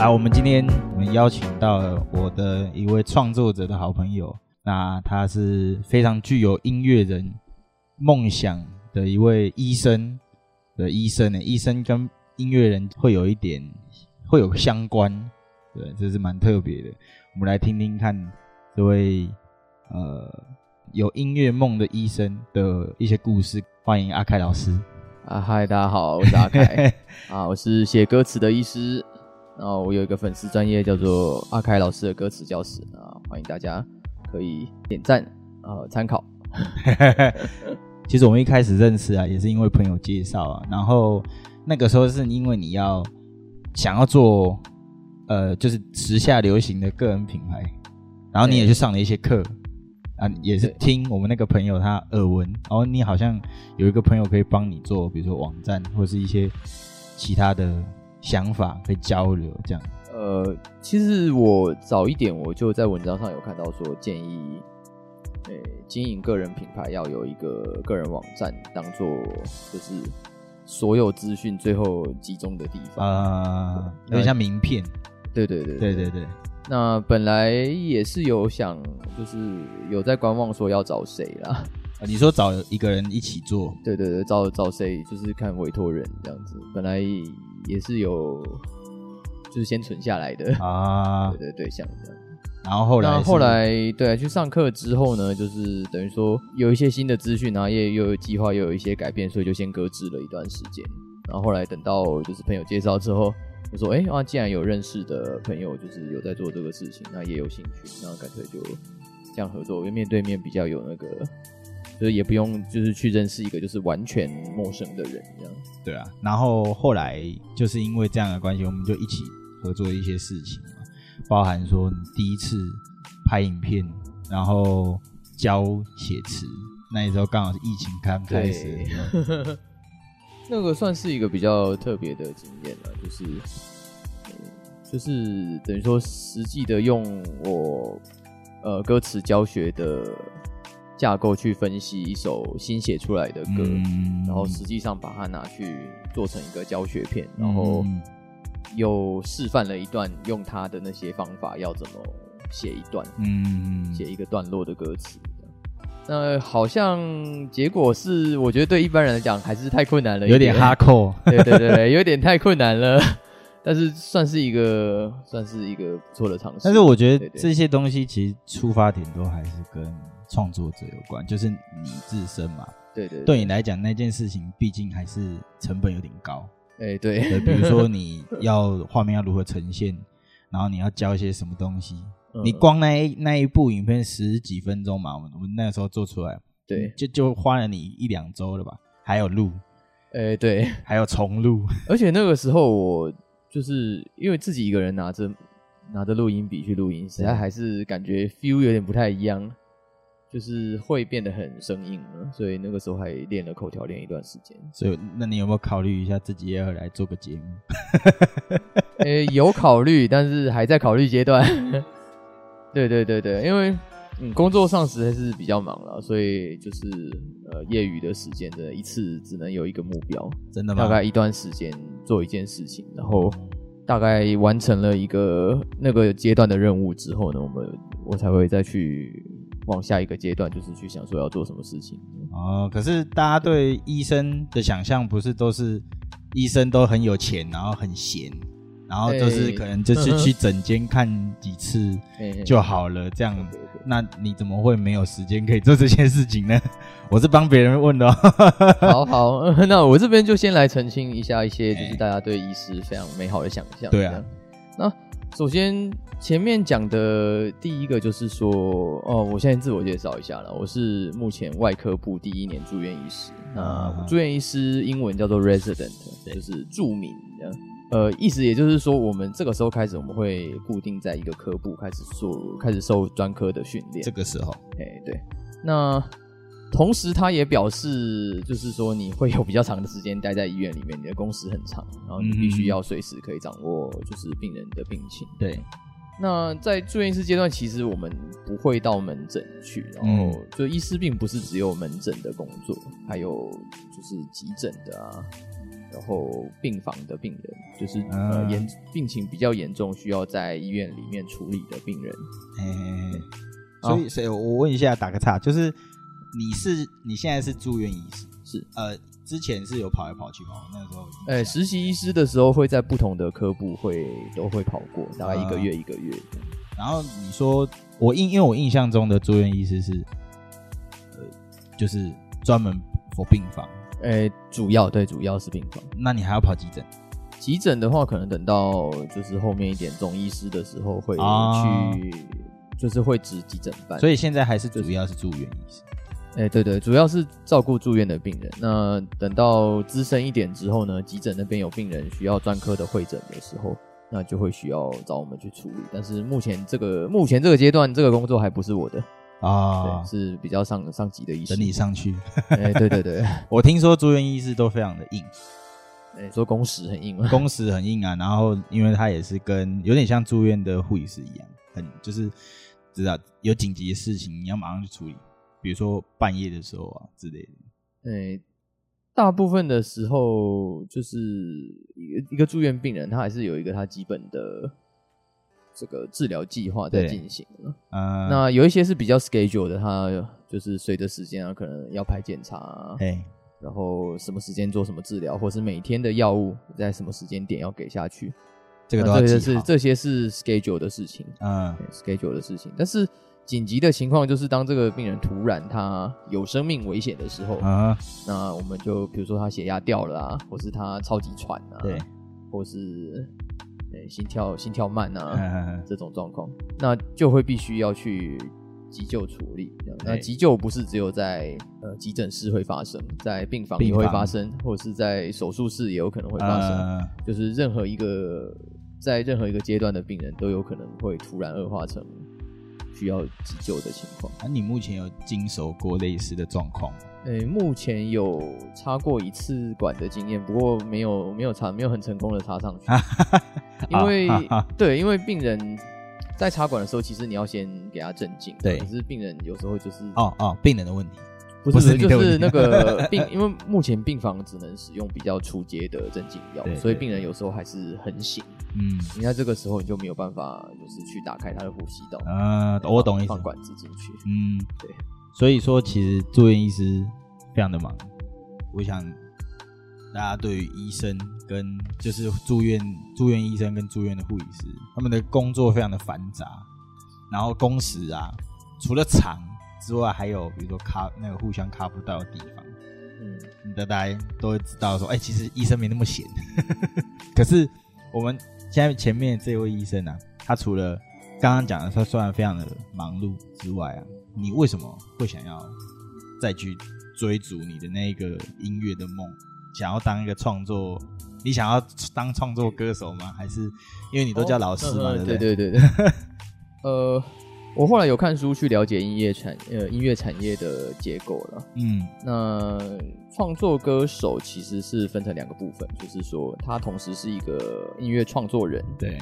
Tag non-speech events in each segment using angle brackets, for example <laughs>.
啊，我们今天我们邀请到了我的一位创作者的好朋友，那他是非常具有音乐人梦想的一位医生的医生呢。医生跟音乐人会有一点会有相关，对，这是蛮特别的。我们来听听看这位呃有音乐梦的医生的一些故事。欢迎阿凯老师。啊，嗨，大家好，我是阿凯 <laughs> 啊，我是写歌词的医师。然后我有一个粉丝专业叫做阿凯老师的歌词教室啊，欢迎大家可以点赞啊参考。其实我们一开始认识啊，也是因为朋友介绍啊。然后那个时候是因为你要想要做呃，就是时下流行的个人品牌，然后你也去上了一些课啊，也是听我们那个朋友他耳闻，然后你好像有一个朋友可以帮你做，比如说网站或者是一些其他的。想法可以交流，这样。呃，其实我早一点我就在文章上有看到说，建议，诶，经营个人品牌要有一个个人网站，当做就是所有资讯最后集中的地方啊，有点像名片。对对对对对对。那本来也是有想，就是有在观望说要找谁啦。啊，你说找一个人一起做？<laughs> 对对对，找找谁就是看委托人这样子。本来。也是有，就是先存下来的啊，<laughs> 对对对，像这样。然后后来，后来对啊，去上课之后呢，就是等于说有一些新的资讯，然后也又有计划，又有一些改变，所以就先搁置了一段时间。然后后来等到就是朋友介绍之后，我说：“哎，啊，既然有认识的朋友，就是有在做这个事情，那也有兴趣，那干脆就这样合作，因为面对面比较有那个。”就是也不用，就是去认识一个就是完全陌生的人这样。对啊，然后后来就是因为这样的关系，我们就一起合作一些事情嘛，包含说你第一次拍影片，然后教写词，那时候刚好是疫情刚开始，那个算是一个比较特别的经验了，就是，就是等于说实际的用我呃歌词教学的。架构去分析一首新写出来的歌，嗯、然后实际上把它拿去做成一个教学片，嗯、然后又示范了一段用他的那些方法要怎么写一段，嗯，写一个段落的歌词。那好像结果是，我觉得对一般人来讲还是太困难了，有点哈扣，<laughs> 对对对，有点太困难了。<laughs> 但是算是一个，算是一个不错的尝试。但是我觉得这些东西其实出发点都还是跟创作者有关，就是你自身嘛。对对，对，对你来讲那件事情，毕竟还是成本有点高。哎、欸，对，比如说 <laughs> 你要画面要如何呈现，然后你要教一些什么东西，嗯、你光那一那一部影片十几分钟嘛，我们我们那个时候做出来，对，就就花了你一两周了吧？还有录，哎、欸，对，还有重录，而且那个时候我就是因为自己一个人拿着拿着录音笔去录音，实在还是感觉 feel 有点不太一样。就是会变得很生硬了，所以那个时候还练了口条，练一段时间。所以，那你有没有考虑一下自己也要来做个节目？呃、欸，有考虑，但是还在考虑阶段。<laughs> 对对对对，因为嗯，工作上实在是比较忙了，所以就是呃，业余的时间的一次只能有一个目标，真的吗？大概一段时间做一件事情，然后大概完成了一个那个阶段的任务之后呢，我们我才会再去。往下一个阶段，就是去想说要做什么事情哦。可是大家对医生的想象不是都是医生都很有钱，然后很闲，然后就是可能就是 <laughs> 去诊间看几次就好了这样。那你怎么会没有时间可以做这件事情呢？我是帮别人问的哦。好好，<laughs> 那我这边就先来澄清一下一些，就是大家对医师非常美好的想象。对啊，那。首先，前面讲的第一个就是说，哦，我现在自我介绍一下了，我是目前外科部第一年住院医师。那住院医师英文叫做 resident，就是住民的。呃，意思也就是说，我们这个时候开始，我们会固定在一个科部开始做，开始受专科的训练。这个时候，哎，对。那同时他也表示，就是说你会有比较长的时间待在医院里面，你的工时很长，然后你必须要随时可以掌握就是病人的病情。对。那在住院医师阶段，其实我们不会到门诊去，然后就医师并不是只有门诊的工作，还有就是急诊的啊，然后病房的病人，就是呃严病情比较严重，需要在医院里面处理的病人。嘿，所以，所以我问一下，打个岔，就是你是你现在是住院医师，是呃。之前是有跑来跑去吗？那时候，哎、欸，实习医师的时候会在不同的科部会都会跑过，大概一个月一个月。嗯、然后你说我印，因为我印象中的住院医师是，呃，就是专门 for 病房，哎、欸，主要对，主要是病房。那你还要跑急诊？急诊的话，可能等到就是后面一点总医师的时候会去，哦、就是会值急诊班。所以现在还是主要是住院医师。哎、欸，对对，主要是照顾住院的病人。那等到资深一点之后呢，急诊那边有病人需要专科的会诊的时候，那就会需要找我们去处理。但是目前这个目前这个阶段，这个工作还不是我的啊，是比较上上级的医师。等你上去。哎、欸，对对对，<laughs> 我听说住院医师都非常的硬，哎、欸，说工时很硬吗？<laughs> 工时很硬啊。然后因为他也是跟有点像住院的护理师一样，很就是知道有紧急的事情你要马上去处理。比如说半夜的时候啊之类的，对，大部分的时候就是一个一个住院病人，他还是有一个他基本的这个治疗计划在进行。嗯，那有一些是比较 schedule 的，他就是随着时间啊，可能要排检查啊，然后什么时间做什么治疗，或是每天的药物在什么时间点要给下去，这个都是这些是 schedule 的事情，嗯，schedule 的事情，但是。紧急的情况就是当这个病人突然他有生命危险的时候啊，那我们就比如说他血压掉了啊，或是他超级喘啊，对，或是心跳心跳慢啊，<laughs> 啊这种状况，那就会必须要去急救处理。那急救不是只有在呃急诊室会发生，在病房也会发生，或者是在手术室也有可能会发生，啊、就是任何一个在任何一个阶段的病人都有可能会突然恶化成。需要急救的情况，那、啊、你目前有经手过类似的状况吗？诶、欸，目前有插过一次管的经验，不过没有没有插，没有很成功的插上去。<laughs> 因为 <laughs> 对，因为病人在插管的时候，其实你要先给他镇静。对，可是病人有时候就是哦哦，病人的问题。不是，就是那个 <laughs> 病，因为目前病房只能使用比较初阶的镇静药，所以病人有时候还是很醒。嗯，你在这个时候你就没有办法，就是去打开他的呼吸道啊。我懂意思，放管子进去。嗯，对。所以说，其实住院医师非常的忙。我想大家对于医生跟就是住院住院医生跟住院的护理师，他们的工作非常的繁杂，然后工时啊，除了长。之外，还有比如说卡那个互相卡不到的地方，嗯，大家都会知道说，哎、欸，其实医生没那么闲。<laughs> 可是我们现在前面这位医生啊，他除了刚刚讲的他虽然非常的忙碌之外啊，你为什么会想要再去追逐你的那个音乐的梦？想要当一个创作，你想要当创作歌手吗？还是因为你都叫老师嘛？对对对对，<laughs> 呃。我后来有看书去了解音乐产呃音乐产业的结构了。嗯，那创作歌手其实是分成两个部分，就是说他同时是一个音乐创作人，对，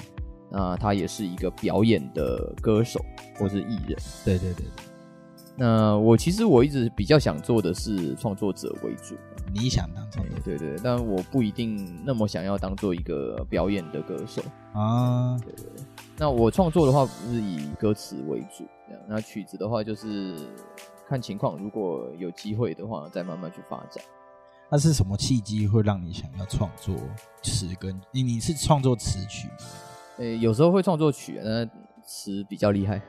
那他也是一个表演的歌手或是艺人。对对对。那我其实我一直比较想做的是创作者为主。你想当创作者？对，对对，但我不一定那么想要当做一个表演的歌手啊。对对。那我创作的话，不是以歌词为主，这样。那曲子的话，就是看情况，如果有机会的话，再慢慢去发展。那是什么契机会让你想要创作词跟？你你是创作词曲吗？诶、欸，有时候会创作曲，那词比较厉害，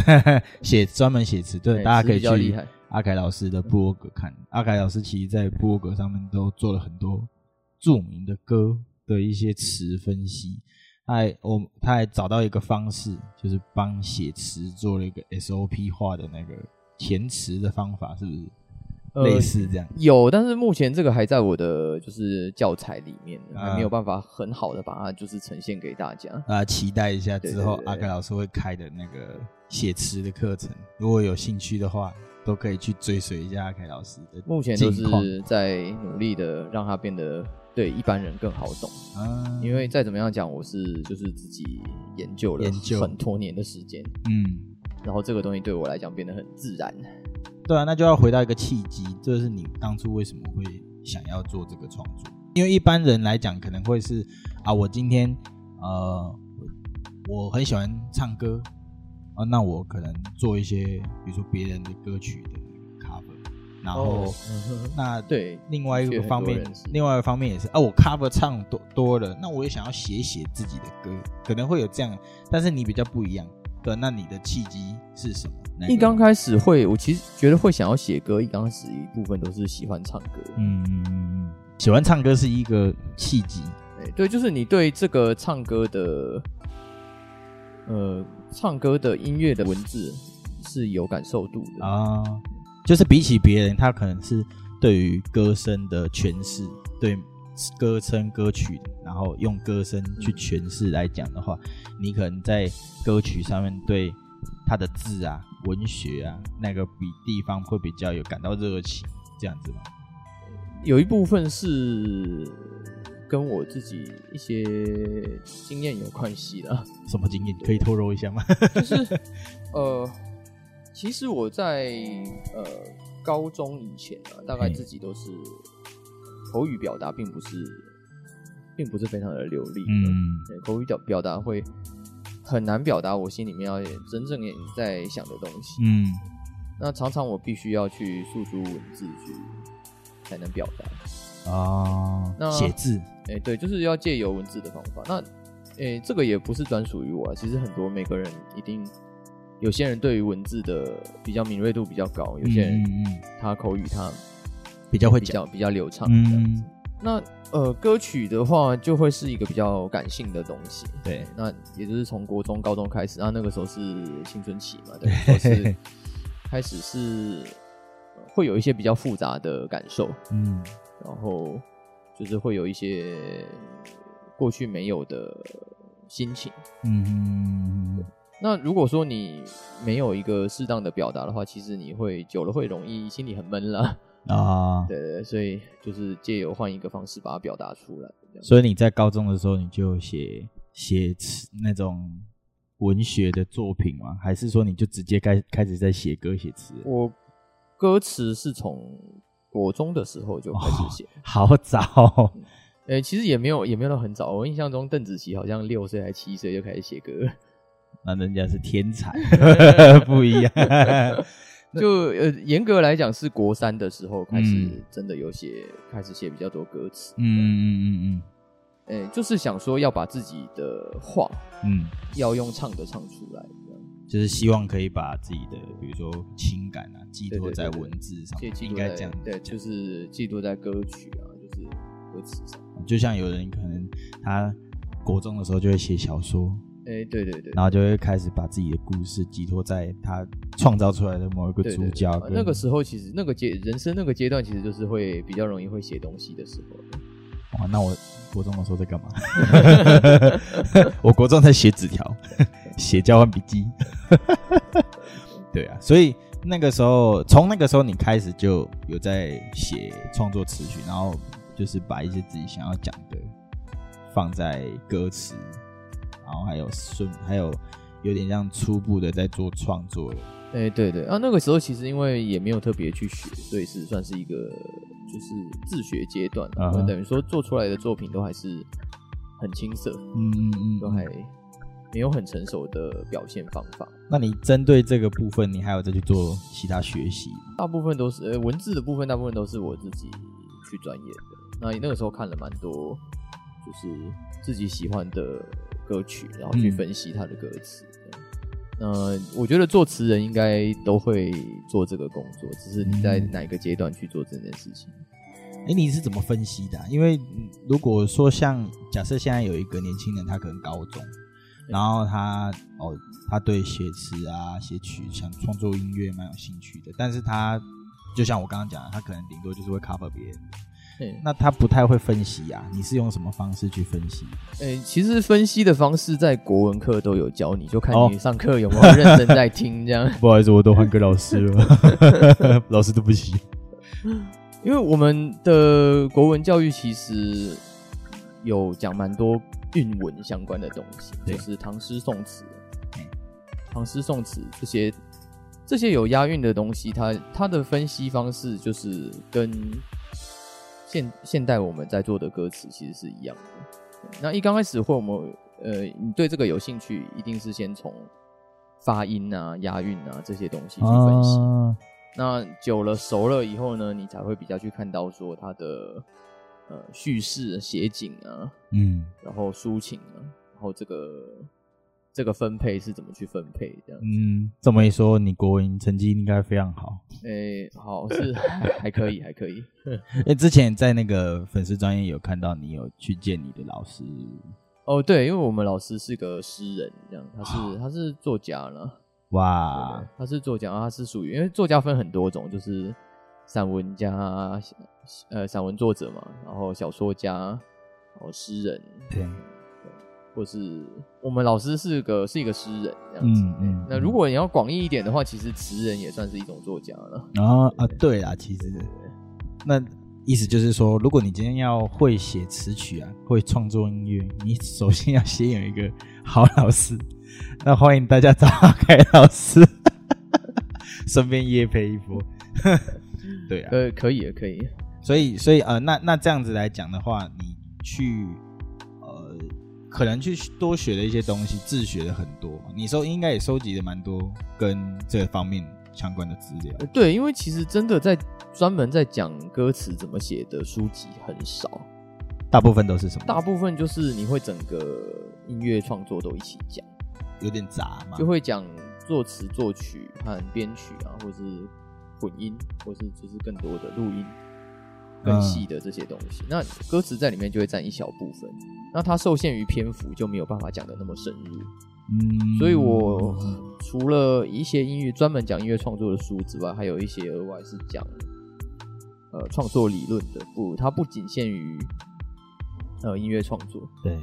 <laughs> 写专门写词。对，欸、大家可以去阿凯老师的部落格看。阿凯老师其实在部落格上面都做了很多著名的歌的一些词分析。他还我他还找到一个方式，就是帮写词做了一个 SOP 化的那个填词的方法，是不是？呃、类似这样。有，但是目前这个还在我的就是教材里面，还没有办法很好的把它就是呈现给大家。啊，期待一下之后阿凯老师会开的那个写词的课程，如果有兴趣的话，都可以去追随一下阿凯老师的。目前都是在努力的让他变得对一般人更好懂。嗯，因为再怎么样讲，我是就是自己研究了很多年的时间。嗯，然后这个东西对我来讲变得很自然。对啊，那就要回到一个契机，这是你当初为什么会想要做这个创作？因为一般人来讲，可能会是啊，我今天呃，我很喜欢唱歌啊，那我可能做一些，比如说别人的歌曲的 cover，然后、哦嗯、那对另外一个方面，另外一个方面也是啊，我 cover 唱多多了，那我也想要写写自己的歌，可能会有这样，但是你比较不一样。对，那你的契机是什么？一刚开始会，我其实觉得会想要写歌，一刚开始一部分都是喜欢唱歌。嗯嗯嗯，喜欢唱歌是一个契机。对，对，就是你对这个唱歌的，呃，唱歌的音乐的文字是有感受度的啊。就是比起别人，他可能是对于歌声的诠释，对。歌声歌曲，然后用歌声去诠释来讲的话，你可能在歌曲上面对它的字啊、文学啊那个比地方会比较有感到热情，这样子吗？有一部分是跟我自己一些经验有关系的。什么经验？可以透露一下吗？就是 <laughs> 呃，其实我在呃高中以前啊，大概自己都是。口语表达并不是，并不是非常的流利。嗯，口语表表达会很难表达我心里面要真正在想的东西。嗯，那常常我必须要去诉诸文字去才能表达。哦，那写字，哎、欸，对，就是要借由文字的方法。那，哎、欸，这个也不是专属于我啊。其实很多每个人一定，有些人对于文字的比较敏锐度比较高，有些人他口语他。比较会比较比较流畅这样子。那呃，歌曲的话就会是一个比较感性的东西。对，那也就是从国中、高中开始，那那个时候是青春期嘛，<laughs> 对，是开始是会有一些比较复杂的感受，嗯，然后就是会有一些过去没有的心情，嗯。那如果说你没有一个适当的表达的话，其实你会久了会容易心里很闷了。啊，对对，所以就是借由换一个方式把它表达出来。所以你在高中的时候，你就写写词那种文学的作品吗？还是说你就直接开开始在写歌写词？我歌词是从国中的时候就开始写，哦，<laughs> 好早。其实也没有也没有到很早。我印象中邓紫棋好像六岁还七岁就开始写歌，那人家是天才，<laughs> 不一样。就呃，严格来讲是国三的时候开始真的有写，嗯、开始写比较多歌词。嗯嗯嗯嗯，哎、欸，就是想说要把自己的话，嗯，要用唱的唱出来，这样，就是希望可以把自己的，比如说情感啊，寄托在文字上，应该这样，对，就是寄托在歌曲啊，就是歌词上。就像有人可能他国中的时候就会写小说。哎、欸，对对对，然后就会开始把自己的故事寄托在他创造出来的某一个主角。那个时候，其实那个阶人生那个阶段，其实就是会比较容易会写东西的时候。哇，那我国中的时候在干嘛？<laughs> 我国中在写纸条，<laughs> 写交换笔记。<laughs> 对啊，所以那个时候，从那个时候你开始就有在写创作词曲，然后就是把一些自己想要讲的放在歌词。然后还有顺，还有有点像初步的在做创作了。哎、欸，对对啊，那个时候其实因为也没有特别去学，所以是算是一个就是自学阶段，啊、等于说做出来的作品都还是很青涩，嗯嗯嗯，都还没有很成熟的表现方法。那你针对这个部分，你还有再去做其他学习？大部分都是呃文字的部分，大部分都是我自己去钻研的。那那个时候看了蛮多，就是自己喜欢的。歌曲，然后去分析他的歌词。嗯，呃，我觉得作词人应该都会做这个工作，只是你在哪一个阶段去做这件事情。哎、嗯，你是怎么分析的啊？因为如果说像假设现在有一个年轻人，他可能高中，然后他哦，他对写词啊、写曲、想创作音乐蛮有兴趣的，但是他就像我刚刚讲的，他可能顶多就是会 cover 别人。欸，那他不太会分析啊？你是用什么方式去分析？诶、欸，其实分析的方式在国文课都有教你，就看你上课有没有认真在听。这样，<laughs> 不好意思，我都换个老师了，<laughs> 老师对不起。因为我们的国文教育其实有讲蛮多韵文相关的东西，就是唐诗宋词、唐诗宋词这些这些有押韵的东西，它它的分析方式就是跟现现代我们在做的歌词其实是一样的。那一刚开始会我们呃，你对这个有兴趣，一定是先从发音啊、押韵啊这些东西去分析。啊那久了熟了以后呢，你才会比较去看到说它的呃叙事写景啊，嗯，然后抒情啊，然后这个这个分配是怎么去分配这样子。嗯，这么一说，你国文成绩应该非常好。诶、欸，好是还，还可以，还可以。<laughs> 因为之前在那个粉丝专页有看到你有去见你的老师。哦，对，因为我们老师是个诗人，这样他是他是作家呢。哇，他是作家，他是属于，因为作家分很多种，就是散文家，呃，散文作者嘛，然后小说家，然后诗人，对，对，或是我们老师是个是一个诗人这样子。嗯嗯。那如果你要广义一点的话，其实词人也算是一种作家了。啊啊，对啦，其实，那意思就是说，如果你今天要会写词曲啊，会创作音乐，你首先要先有一个好老师。那欢迎大家找凯老师，<laughs> 顺便业配一波。<laughs> 对啊，呃，可以，可以。所以，所以呃，那那这样子来讲的话，你去呃，可能去多学了一些东西，自学的很多。你收应该也收集了蛮多跟这方面相关的资料。对，因为其实真的在专门在讲歌词怎么写的书籍很少，大部分都是什么？大部分就是你会整个音乐创作都一起讲。有点杂嘛，就会讲作词作曲和编曲啊，或是混音，或是就是更多的录音、更细的这些东西。嗯、那歌词在里面就会占一小部分，那它受限于篇幅，就没有办法讲的那么深入。嗯，所以我除了一些音乐专门讲音乐创作的书之外，还有一些额外是讲呃创作理论的，不，它不仅限于呃音乐创作。对。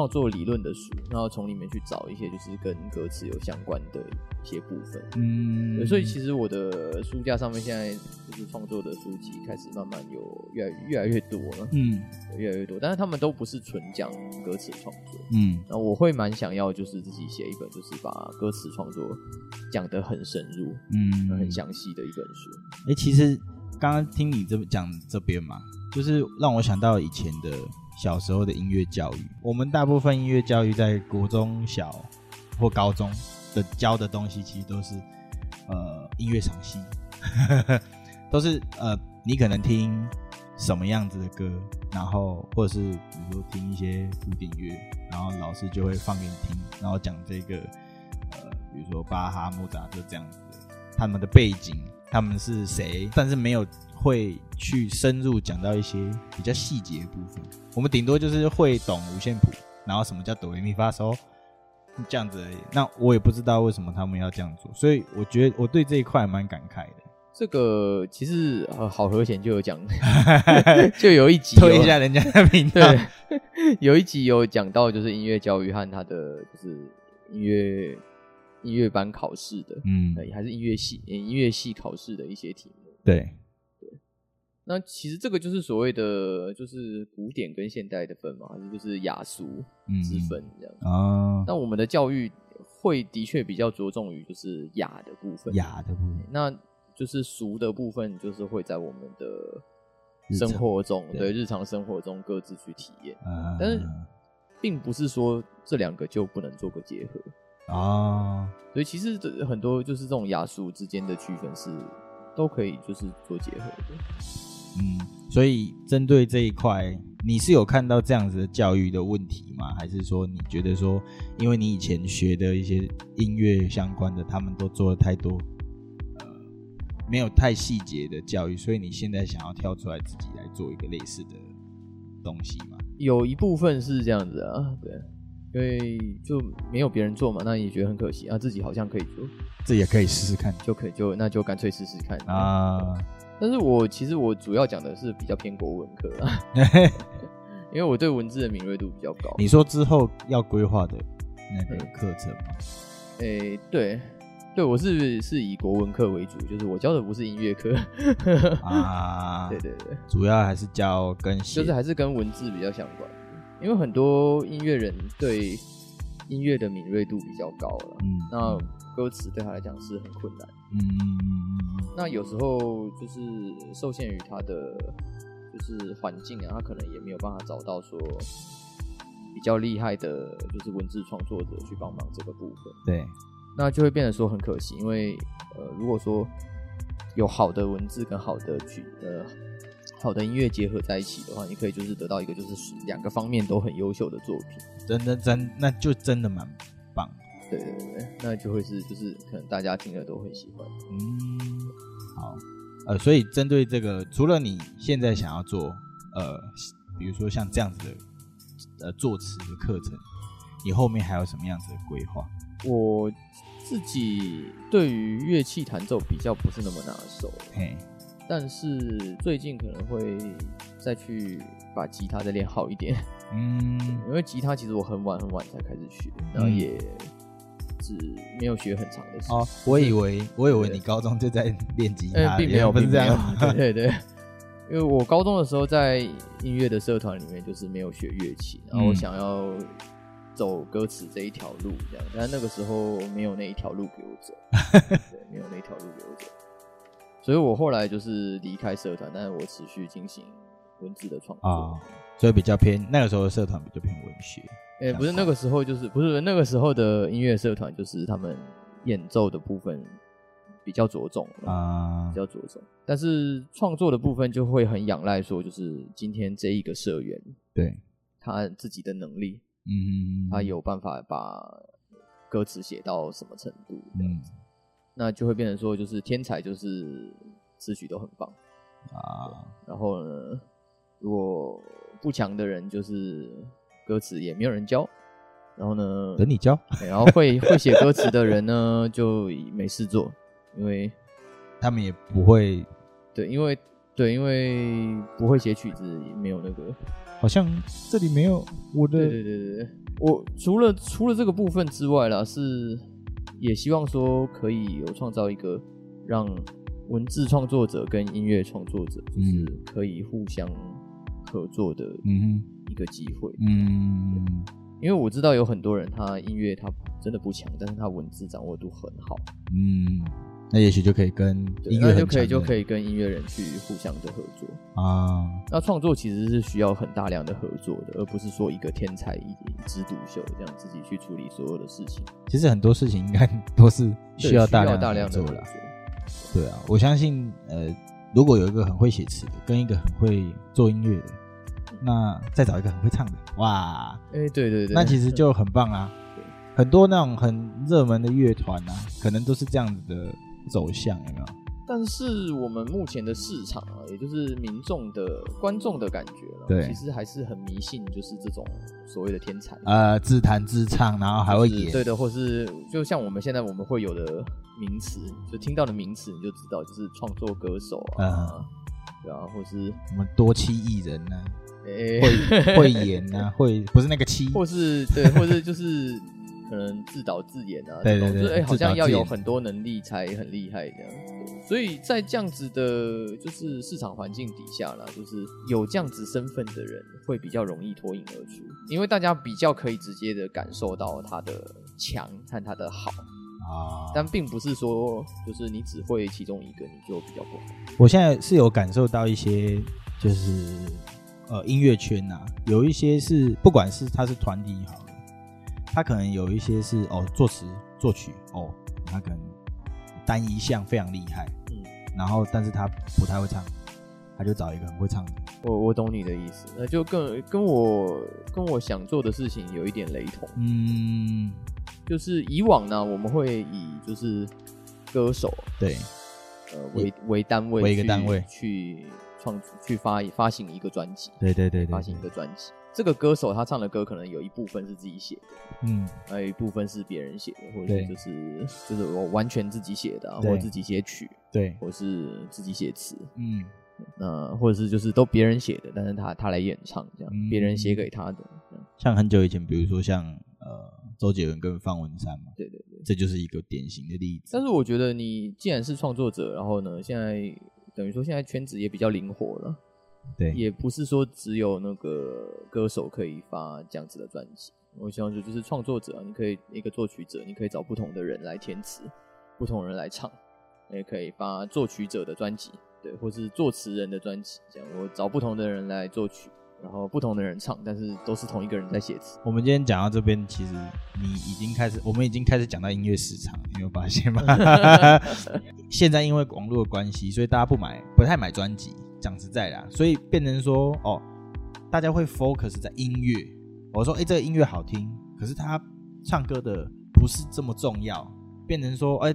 创作理论的书，然后从里面去找一些就是跟歌词有相关的一些部分。嗯，所以其实我的书架上面现在就是创作的书籍开始慢慢有越来越来越多了。嗯，越来越多，但是他们都不是纯讲歌词创作。嗯，那我会蛮想要就是自己写一本，就是把歌词创作讲得很深入，嗯，很详细的一本书。哎、欸，其实刚刚听你这么讲这边嘛，就是让我想到以前的。小时候的音乐教育，我们大部分音乐教育在国中小或高中的教的东西，其实都是呃音乐赏析，<laughs> 都是呃你可能听什么样子的歌，然后或者是比如说听一些古典乐，然后老师就会放给你听，然后讲这个呃比如说巴哈、莫扎特这样子，他们的背景，他们是谁，但是没有。会去深入讲到一些比较细节的部分，我们顶多就是会懂五线谱，然后什么叫哆来咪发嗦这样子而已。那我也不知道为什么他们要这样做，所以我觉得我对这一块蛮感慨的。这个其实呃，好和弦就有讲，就有一集推一下人家的频道，对，有一集有讲到就是音乐教育和他的就是音乐音乐班考试的，嗯，还是音乐系音乐系考试的一些题目，对。那其实这个就是所谓的，就是古典跟现代的分嘛，就是雅俗之分这样啊。那我们的教育会的确比较着重于就是雅的部分，雅的部分。那就是俗的部分，就是会在我们的生活中，对日常生活中各自去体验。但是，并不是说这两个就不能做个结合啊。所以其实很多就是这种雅俗之间的区分是都可以就是做结合的。嗯，所以针对这一块，你是有看到这样子的教育的问题吗？还是说你觉得说，因为你以前学的一些音乐相关的，他们都做了太多，呃，没有太细节的教育，所以你现在想要跳出来自己来做一个类似的东西吗？有一部分是这样子啊，对，因为就没有别人做嘛，那你觉得很可惜啊，自己好像可以做，这也可以试试看，就可以就那就干脆试试看啊。但是我其实我主要讲的是比较偏国文科啊，<laughs> 因为我对文字的敏锐度比较高。你说之后要规划的那个课程吗？诶、欸，对，对我是是以国文课为主，就是我教的不是音乐课啊。<laughs> 对对对，主要还是教跟就是还是跟文字比较相关，因为很多音乐人对音乐的敏锐度比较高了。嗯，那歌词对他来讲是很困难。嗯，那有时候就是受限于他的就是环境啊，他可能也没有办法找到说比较厉害的，就是文字创作者去帮忙这个部分。对，那就会变得说很可惜，因为呃，如果说有好的文字跟好的曲呃好的音乐结合在一起的话，你可以就是得到一个就是两个方面都很优秀的作品。真的真那就真的蛮棒。对对对，那就会是就是可能大家听了都会喜欢。嗯，好，呃，所以针对这个，除了你现在想要做，呃，比如说像这样子的，呃，作词的课程，你后面还有什么样子的规划？我自己对于乐器弹奏比较不是那么拿手，嘿，但是最近可能会再去把吉他再练好一点。嗯，<laughs> 因为吉他其实我很晚很晚才开始学，然后也。是没有学很长的时间哦，我以为我以为你高中就在练吉他，并没有，不是这样。对对对，因为我高中的时候在音乐的社团里面，就是没有学乐器，然后我想要走歌词这一条路，这样，但那个时候没有那一条路给我走，<laughs> 对，没有那一条路给我走，所以我后来就是离开社团，但是我持续进行文字的创作，哦，所以比较偏那个时候的社团比较偏文学。哎、欸，不是那个时候，就是不是那个时候的音乐社团，就是他们演奏的部分比较着重啊，比较着重。但是创作的部分就会很仰赖说，就是今天这一个社员，对。他自己的能力，嗯，他有办法把歌词写到什么程度这样子，嗯，那就会变成说，就是天才就是词曲都很棒。啊，然后呢，如果不强的人就是。歌词也没有人教，然后呢，等你教。<laughs> 然后会会写歌词的人呢，就没事做，因为他们也不会。对，因为对，因为不会写曲子，也没有那个。好像这里没有我的。对对对对，我除了除了这个部分之外啦，是也希望说可以有创造一个让文字创作者跟音乐创作者就是可以互相合作的。嗯。一个机会，嗯，因为我知道有很多人，他音乐他真的不强，但是他文字掌握度很好，嗯，那也许就可以跟音乐就可以就可以跟音乐人去互相的合作啊。那创作其实是需要很大量的合作的，而不是说一个天才一枝独秀这样自己去处理所有的事情。其实很多事情应该都是需要大量大量的合作。对啊，我相信，呃，如果有一个很会写词的，跟一个很会做音乐的。那再找一个很会唱的，哇！哎、欸，对对对，那其实就很棒啊。很多那种很热门的乐团啊，可能都是这样子的走向，有没有？但是我们目前的市场啊，也就是民众的观众的感觉了，对，其实还是很迷信，就是这种所谓的天才，呃，自弹自唱，然后还会演，对的，或是就像我们现在我们会有的名词，就听到的名词，你就知道，就是创作歌手啊，嗯、对啊，或是什么多栖艺人呢、啊？欸、会会演呐、啊，会不是那个七，或是对，或是就是可能自导自演啊，对对对，哎、欸，好像要有很多能力才很厉害这样。所以在这样子的，就是市场环境底下啦，就是有这样子身份的人会比较容易脱颖而出，因为大家比较可以直接的感受到他的强和他的好啊，但并不是说就是你只会其中一个你就比较不好。我现在是有感受到一些就是。呃，音乐圈呐、啊，有一些是不管是他是团体也好了，他可能有一些是哦作词作曲哦，他可能单一项非常厉害，嗯，然后但是他不太会唱，他就找一个很会唱的。我我懂你的意思，那就更跟我跟我想做的事情有一点雷同，嗯，就是以往呢，我们会以就是歌手对，呃为为单位为一个单位去。创去发发行一个专辑，对对对，对，发行一个专辑。这个歌手他唱的歌可能有一部分是自己写的，嗯，还有一部分是别人写的，或者就是就是我完全自己写的，或者自己写曲，对，或是自己写词，嗯，那或者是就是都别人写的，但是他他来演唱这样，别人写给他的，像很久以前，比如说像呃周杰伦跟方文山嘛，对对对，这就是一个典型的例子。但是我觉得你既然是创作者，然后呢，现在等于说现在圈子也比较灵活了。对，也不是说只有那个歌手可以发这样子的专辑。我希望说，就是创作者，你可以一个作曲者，你可以找不同的人来填词，不同人来唱，也可以发作曲者的专辑，对，或是作词人的专辑，这样我找不同的人来作曲，然后不同的人唱，但是都是同一个人在写词。我们今天讲到这边，其实你已经开始，我们已经开始讲到音乐市场，你有发现吗？<laughs> <laughs> 现在因为网络的关系，所以大家不买，不太买专辑。讲实在的，所以变成说哦，大家会 focus 在音乐。我说，哎，这个音乐好听，可是他唱歌的不是这么重要。变成说，哎，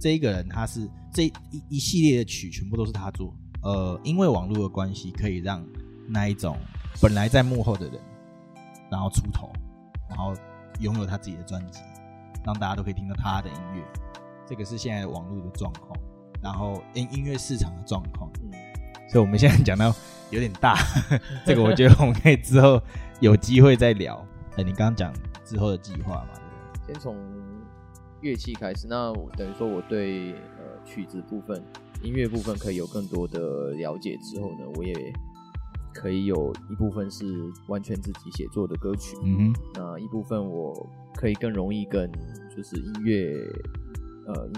这一个人他是这一一系列的曲全部都是他做。呃，因为网络的关系，可以让那一种本来在幕后的人，然后出头，然后拥有他自己的专辑，让大家都可以听到他的音乐。这个是现在网络的状况，然后音音乐市场的状况。所以我们现在讲到有点大，<laughs> 这个我觉得我们可以之后有机会再聊。哎，你刚刚讲之后的计划嘛？先从乐器开始，那我等于说我对呃曲子部分、音乐部分可以有更多的了解之后呢，我也可以有一部分是完全自己写作的歌曲。嗯哼，那一部分我可以更容易跟就是音乐呃。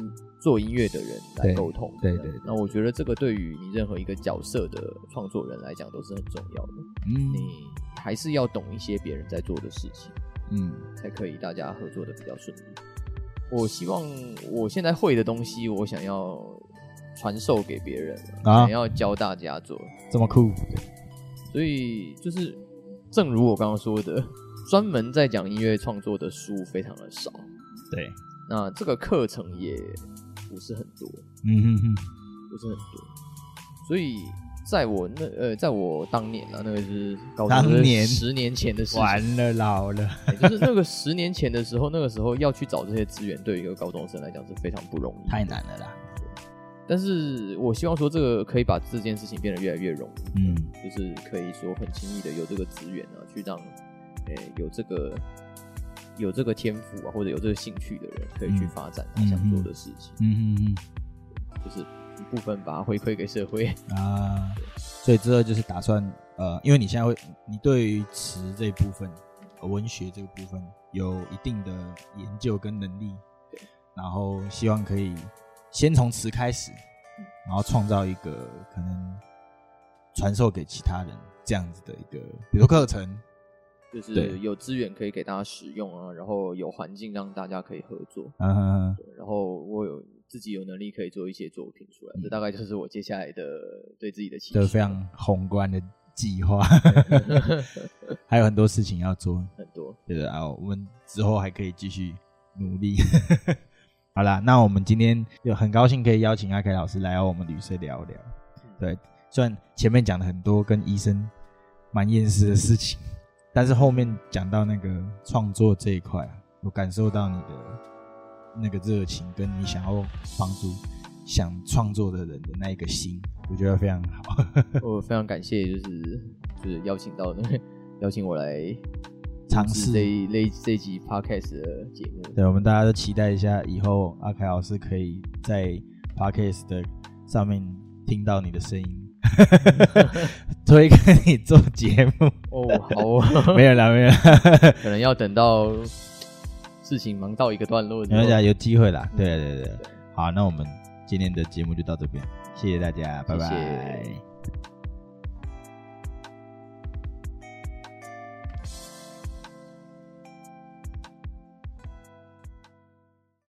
做音乐的人来沟通，对对。那我觉得这个对于你任何一个角色的创作人来讲都是很重要的。嗯，你还是要懂一些别人在做的事情，嗯，才可以大家合作的比较顺利。我希望我现在会的东西，我想要传授给别人，啊，想要教大家做，这么酷。所以就是，正如我刚刚说的，专门在讲音乐创作的书非常的少。对，那这个课程也。不是很多，嗯哼哼，不是很多，所以在我那呃，在我当年啊，那个是高中当年十年前的事情，完了老了，就是那个十年前的时候，那个时候要去找这些资源，对于一个高中生来讲是非常不容易，太难了啦。但是我希望说，这个可以把这件事情变得越来越容易，嗯，就是可以说很轻易的有这个资源啊，去让诶、欸、有这个。有这个天赋啊，或者有这个兴趣的人，可以去发展他想做的事情。嗯嗯嗯，就是一部分把它回馈给社会 <laughs> 啊。所以之后就是打算呃，因为你现在会，你对于词这一部分，文学这个部分有一定的研究跟能力，对。然后希望可以先从词开始，然后创造一个可能传授给其他人这样子的一个，比如说课程。就是有资源可以给大家使用啊，然后有环境让大家可以合作，嗯，然后我有自己有能力可以做一些作品出来，嗯、这大概就是我接下来的对自己的期许。非常宏观的计划，<laughs> 还有很多事情要做，很多，对的啊，我们之后还可以继续努力。<laughs> 好啦，那我们今天就很高兴可以邀请阿凯老师来到我们旅社聊聊。对，虽然前面讲了很多跟医生蛮厌世的事情。但是后面讲到那个创作这一块，我感受到你的那个热情，跟你想要帮助想创作的人的那一个心，我觉得非常好。<laughs> 我非常感谢，就是就是邀请到那个邀请我来尝试这一类这集 podcast 的节目。对，我们大家都期待一下，以后阿凯老师可以在 podcast 的上面听到你的声音。<laughs> 推跟你做节目。哦，好，<laughs> 没有啦，没有啦，可能要等到事情忙到一个段落，大家有机会啦。对对对，对，好，那我们今天的节目就到这边，谢谢大家，谢谢。拜拜。